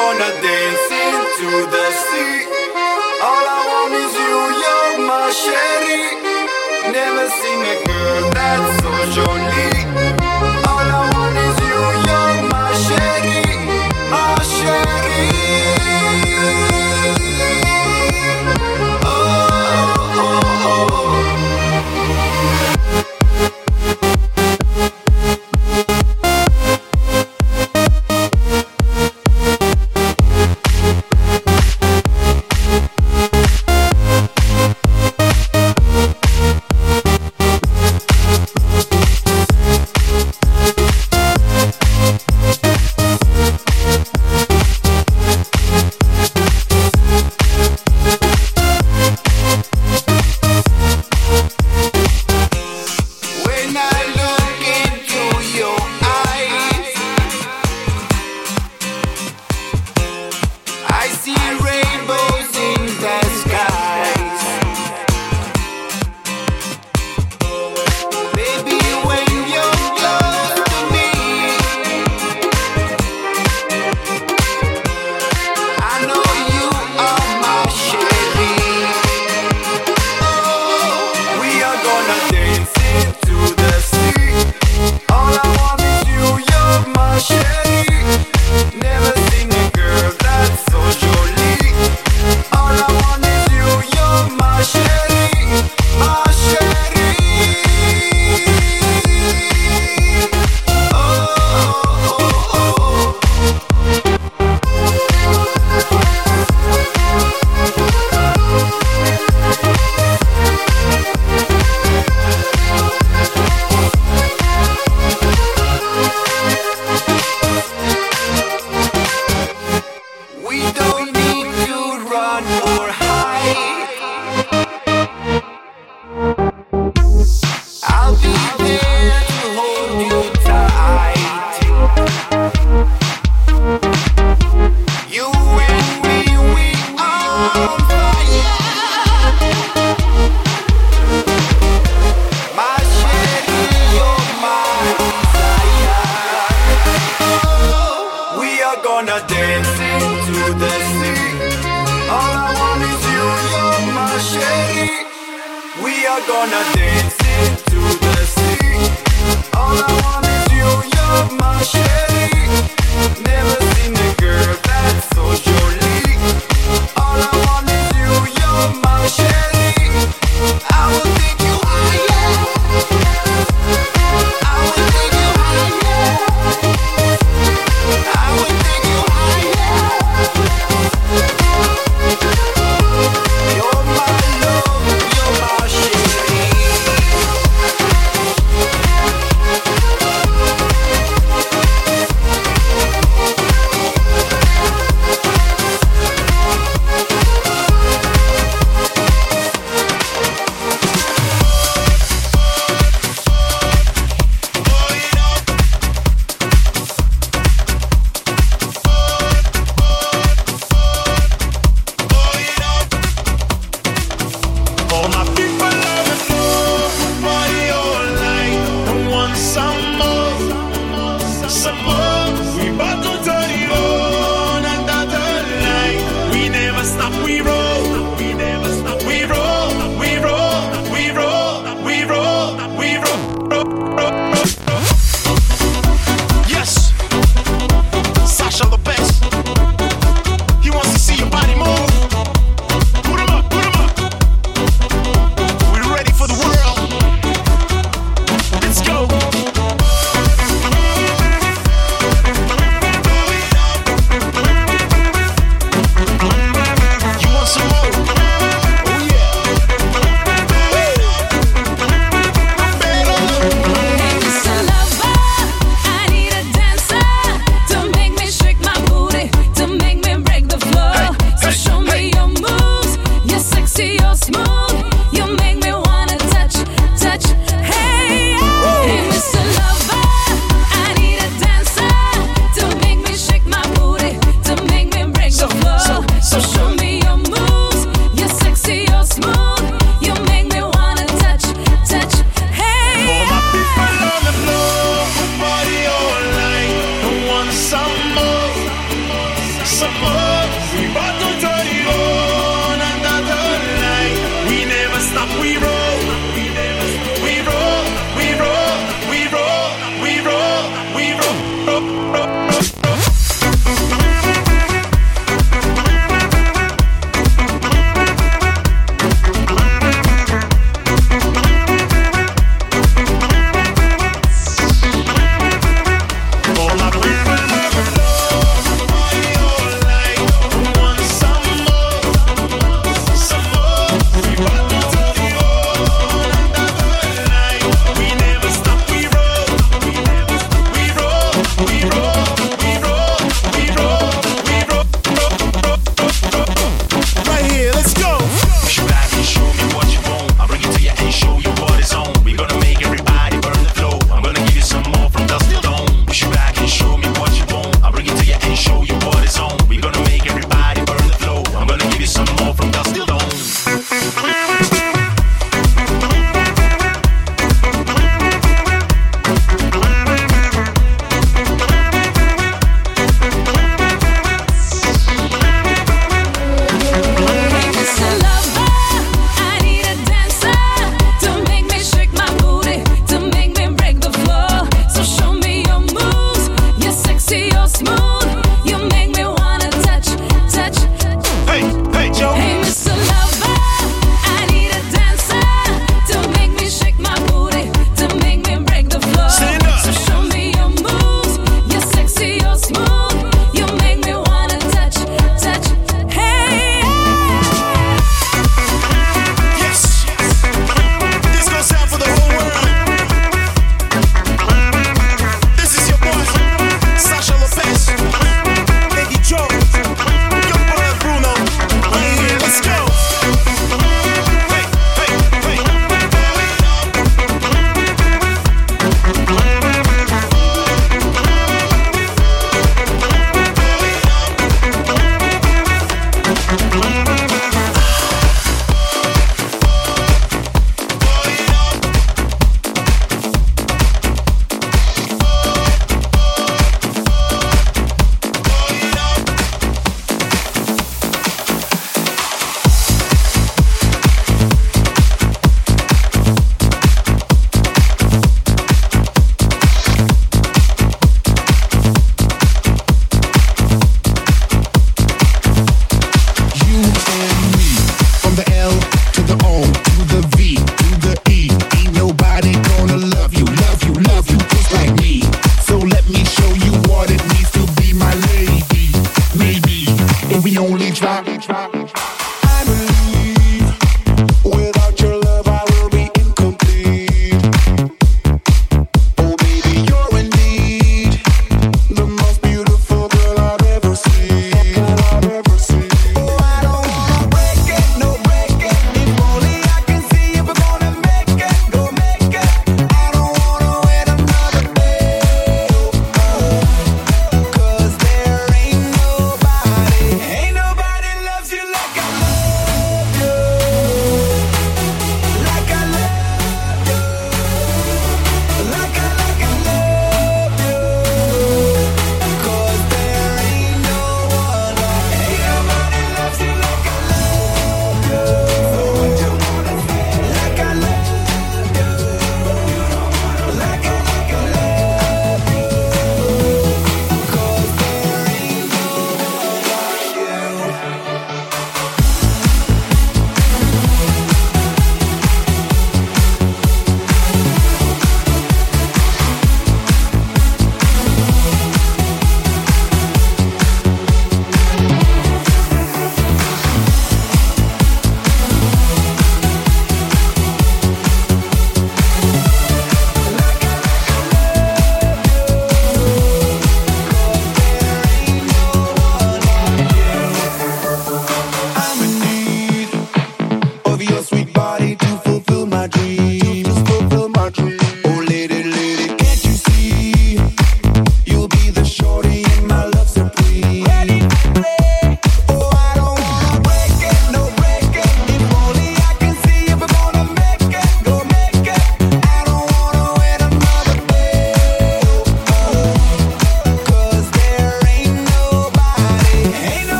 gonna dance into the sea. All I want is you, you're my sherry. Never seen a girl that's so sure.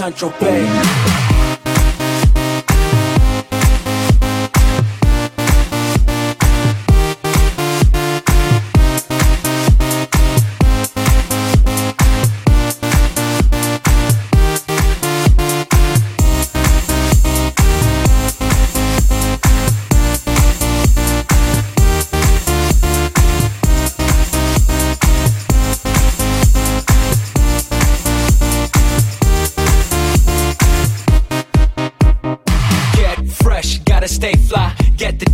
Welcome to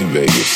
In Vegas.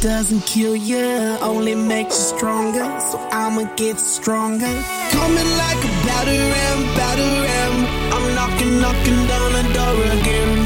doesn't kill you, only makes you stronger. So I'ma get stronger. Coming like a batter ram, batter ram. I'm knocking, knocking down the door again.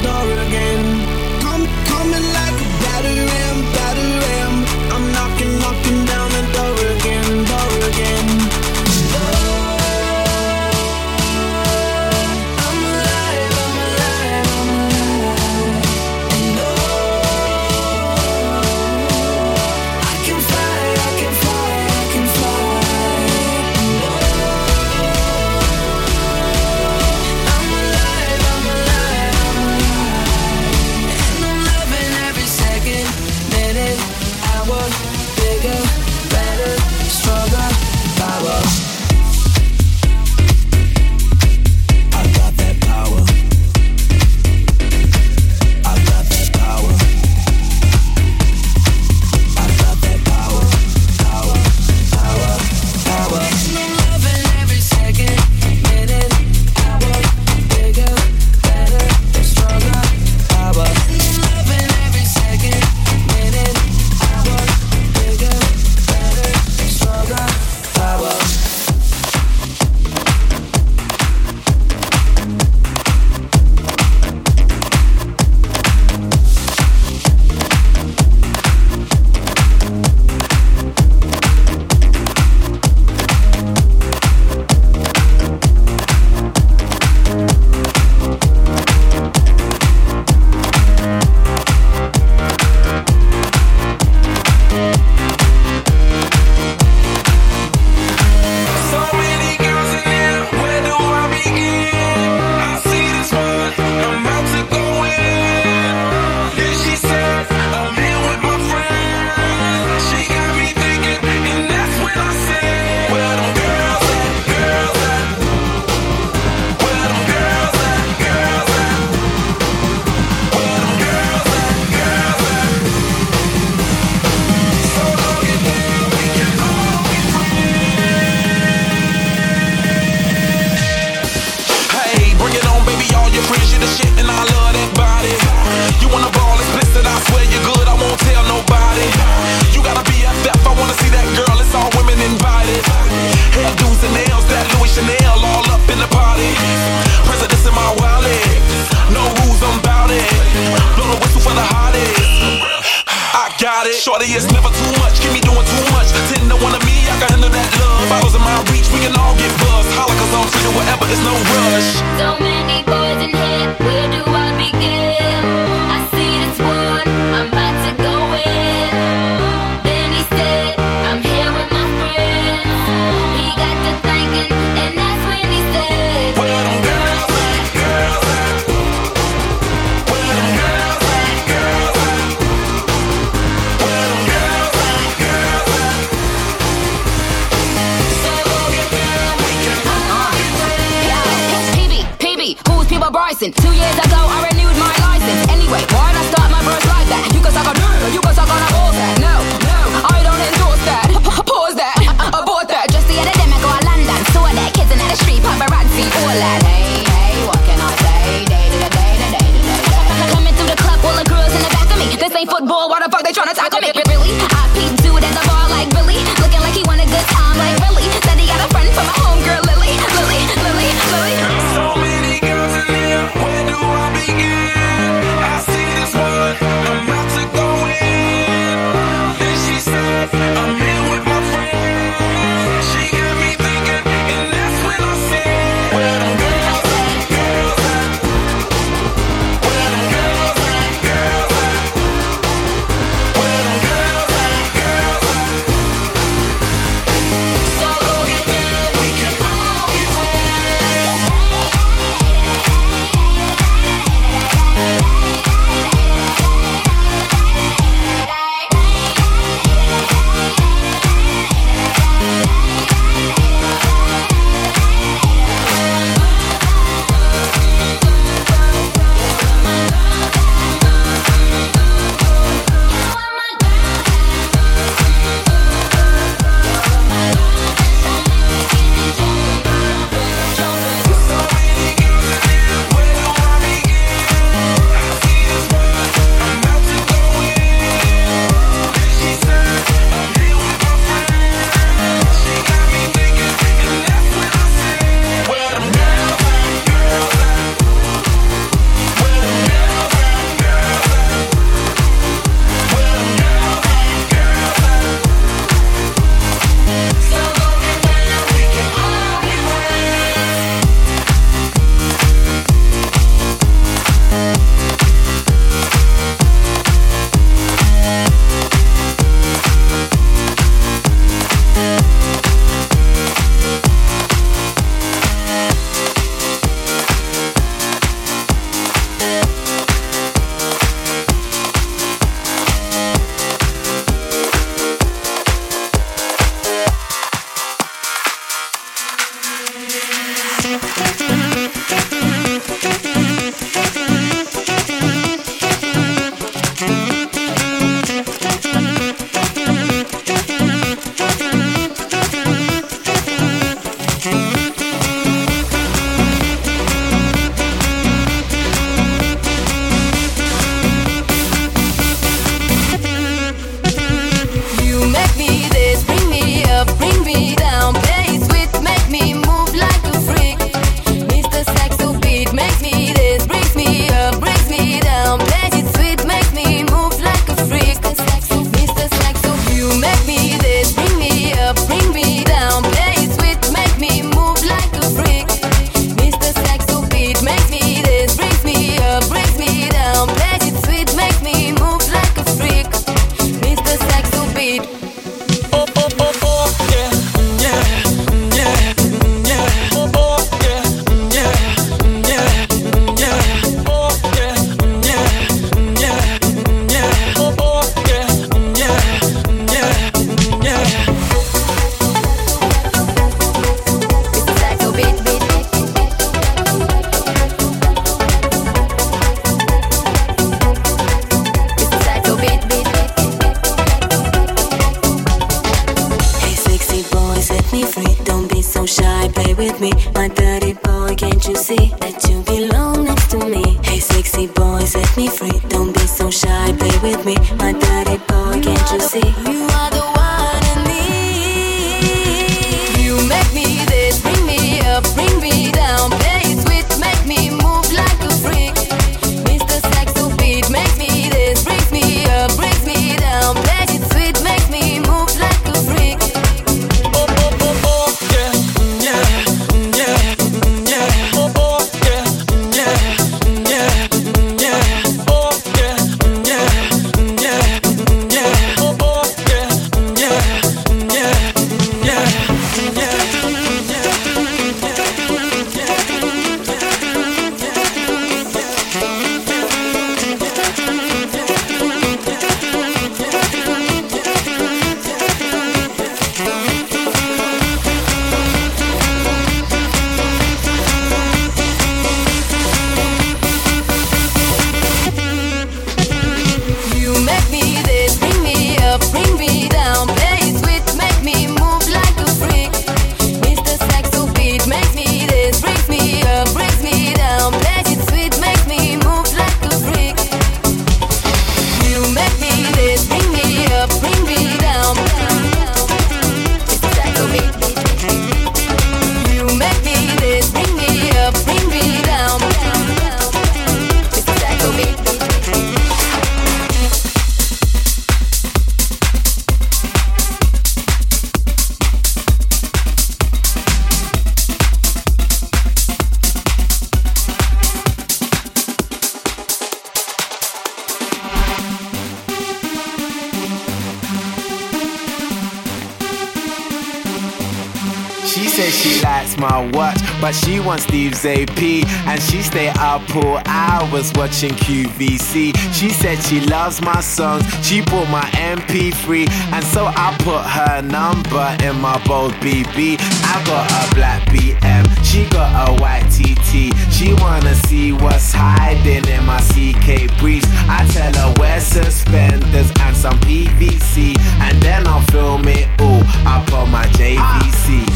Hours watching QVC. She said she loves my songs, she bought my MP3. And so I put her number in my bold BB. I got a black BM, she got a white TT. She wanna see what's hiding in my CK briefs. I tell her wear suspenders and some PVC. And then I'll film it all up on my JVC.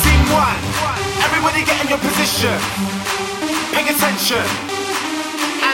Scene one, everybody get in your position. Pay attention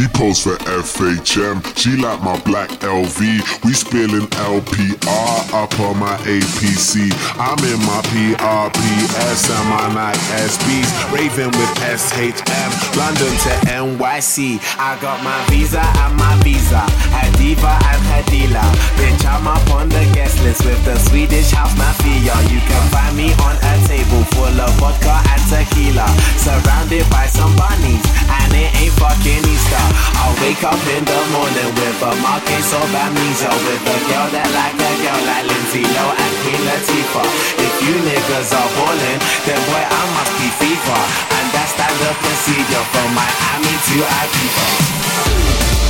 She posts for FHM. She like my black LV. We spilling LPR up on my APC. I'm in my PRPS and my Nike SBs. Raving with SHM. London to NYC. I got my visa and my visa. Hadiva and Hadila. Bitch, I'm up on the guest list with the Swedish house mafia. You can find me on a table full of vodka and tequila. Surrounded by some bunnies. And it ain't fucking Easter. I'll wake up in the morning with a Marquez of amnesia. With a girl that like a girl like Lindsay Lohan and Queen Latifah. If you niggas are ballin', then boy, I must be FIFA. And that's standard procedure from Miami to Ibiza.